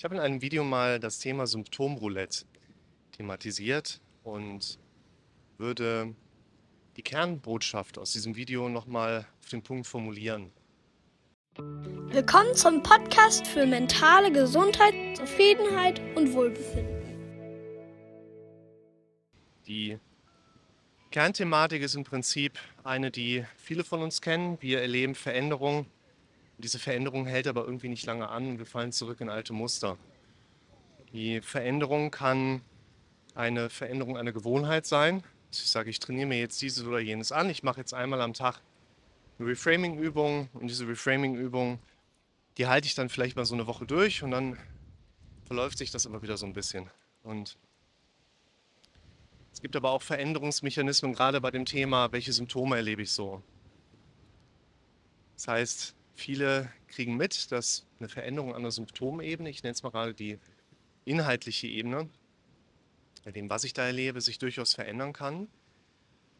Ich habe in einem Video mal das Thema Symptomroulette thematisiert und würde die Kernbotschaft aus diesem Video nochmal auf den Punkt formulieren. Willkommen zum Podcast für mentale Gesundheit, Zufriedenheit und Wohlbefinden. Die Kernthematik ist im Prinzip eine, die viele von uns kennen. Wir erleben Veränderungen diese Veränderung hält aber irgendwie nicht lange an und wir fallen zurück in alte Muster. Die Veränderung kann eine Veränderung einer Gewohnheit sein. Ich sage, ich trainiere mir jetzt dieses oder jenes an. Ich mache jetzt einmal am Tag eine Reframing-Übung und diese Reframing-Übung, die halte ich dann vielleicht mal so eine Woche durch und dann verläuft sich das immer wieder so ein bisschen. Und es gibt aber auch Veränderungsmechanismen, gerade bei dem Thema, welche Symptome erlebe ich so. Das heißt, Viele kriegen mit, dass eine Veränderung an der Symptomebene, ich nenne es mal gerade die inhaltliche Ebene, bei dem, was ich da erlebe, sich durchaus verändern kann.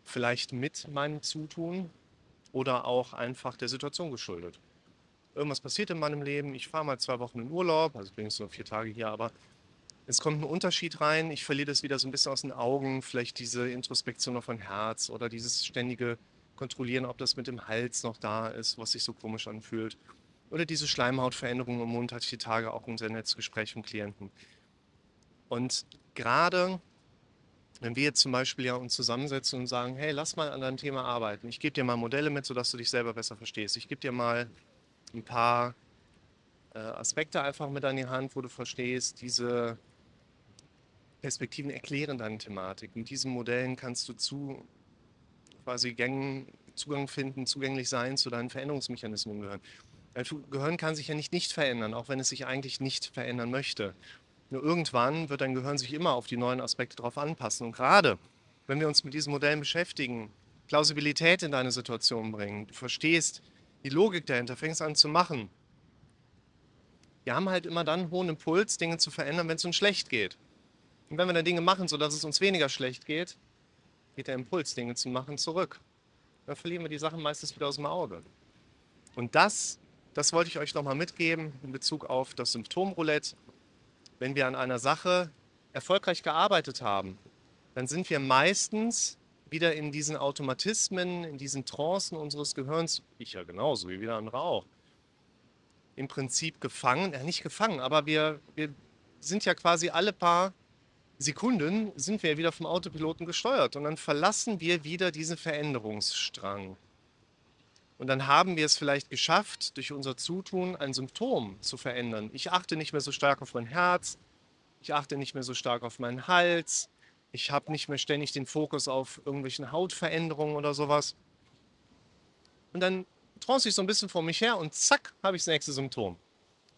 Vielleicht mit meinem Zutun oder auch einfach der Situation geschuldet. Irgendwas passiert in meinem Leben, ich fahre mal zwei Wochen in Urlaub, also bin ich so vier Tage hier, aber es kommt ein Unterschied rein, ich verliere das wieder so ein bisschen aus den Augen, vielleicht diese Introspektion auf mein Herz oder dieses ständige kontrollieren, ob das mit dem Hals noch da ist, was sich so komisch anfühlt. Oder diese Schleimhautveränderung im Mund hatte ich die Tage auch in sehr nettes Gespräch mit Klienten. Und gerade wenn wir jetzt zum Beispiel ja uns zusammensetzen und sagen, hey, lass mal an deinem Thema arbeiten. Ich gebe dir mal Modelle mit, sodass du dich selber besser verstehst. Ich gebe dir mal ein paar äh, Aspekte einfach mit an die Hand, wo du verstehst, diese Perspektiven erklären deine Thematik. Mit diesen Modellen kannst du zu quasi Gängen, Zugang finden, zugänglich sein zu deinen Veränderungsmechanismen im Gehirn. Dein Gehirn kann sich ja nicht nicht verändern, auch wenn es sich eigentlich nicht verändern möchte. Nur irgendwann wird dein Gehirn sich immer auf die neuen Aspekte darauf anpassen. Und gerade wenn wir uns mit diesen Modellen beschäftigen, Plausibilität in deine Situation bringen, du verstehst die Logik dahinter, fängst an zu machen. Wir haben halt immer dann einen hohen Impuls, Dinge zu verändern, wenn es uns schlecht geht. Und wenn wir dann Dinge machen, sodass es uns weniger schlecht geht, der Impuls, Dinge zu machen, zurück. Dann verlieren wir die Sachen meistens wieder aus dem Auge. Und das, das wollte ich euch nochmal mitgeben in Bezug auf das Symptomroulette. Wenn wir an einer Sache erfolgreich gearbeitet haben, dann sind wir meistens wieder in diesen Automatismen, in diesen Trancen unseres Gehirns, ich ja genauso wie wieder andere auch, im Prinzip gefangen, ja nicht gefangen, aber wir, wir sind ja quasi alle paar Sekunden sind wir wieder vom Autopiloten gesteuert und dann verlassen wir wieder diesen Veränderungsstrang. Und dann haben wir es vielleicht geschafft, durch unser Zutun ein Symptom zu verändern. Ich achte nicht mehr so stark auf mein Herz, ich achte nicht mehr so stark auf meinen Hals, ich habe nicht mehr ständig den Fokus auf irgendwelchen Hautveränderungen oder sowas. Und dann trance ich so ein bisschen vor mich her und zack, habe ich das nächste Symptom.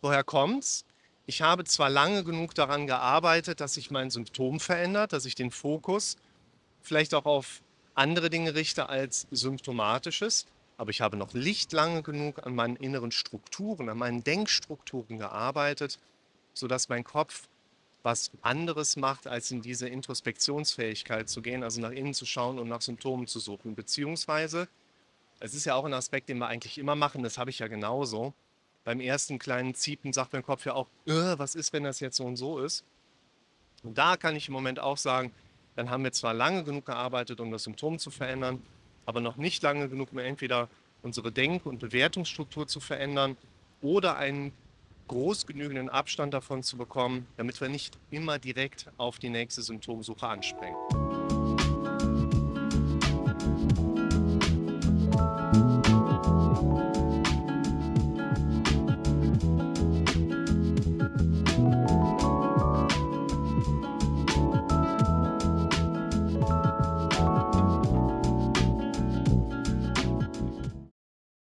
Woher kommt's? Ich habe zwar lange genug daran gearbeitet, dass sich mein Symptom verändert, dass ich den Fokus vielleicht auch auf andere Dinge richte als symptomatisches, aber ich habe noch nicht lange genug an meinen inneren Strukturen, an meinen Denkstrukturen gearbeitet, sodass mein Kopf was anderes macht, als in diese Introspektionsfähigkeit zu gehen, also nach innen zu schauen und nach Symptomen zu suchen. Beziehungsweise, es ist ja auch ein Aspekt, den wir eigentlich immer machen, das habe ich ja genauso beim ersten kleinen Ziepen sagt mein Kopf ja auch, äh, was ist, wenn das jetzt so und so ist? Und da kann ich im Moment auch sagen, dann haben wir zwar lange genug gearbeitet, um das Symptom zu verändern, aber noch nicht lange genug, um entweder unsere Denk- und Bewertungsstruktur zu verändern oder einen groß genügenden Abstand davon zu bekommen, damit wir nicht immer direkt auf die nächste Symptomsuche anspringen.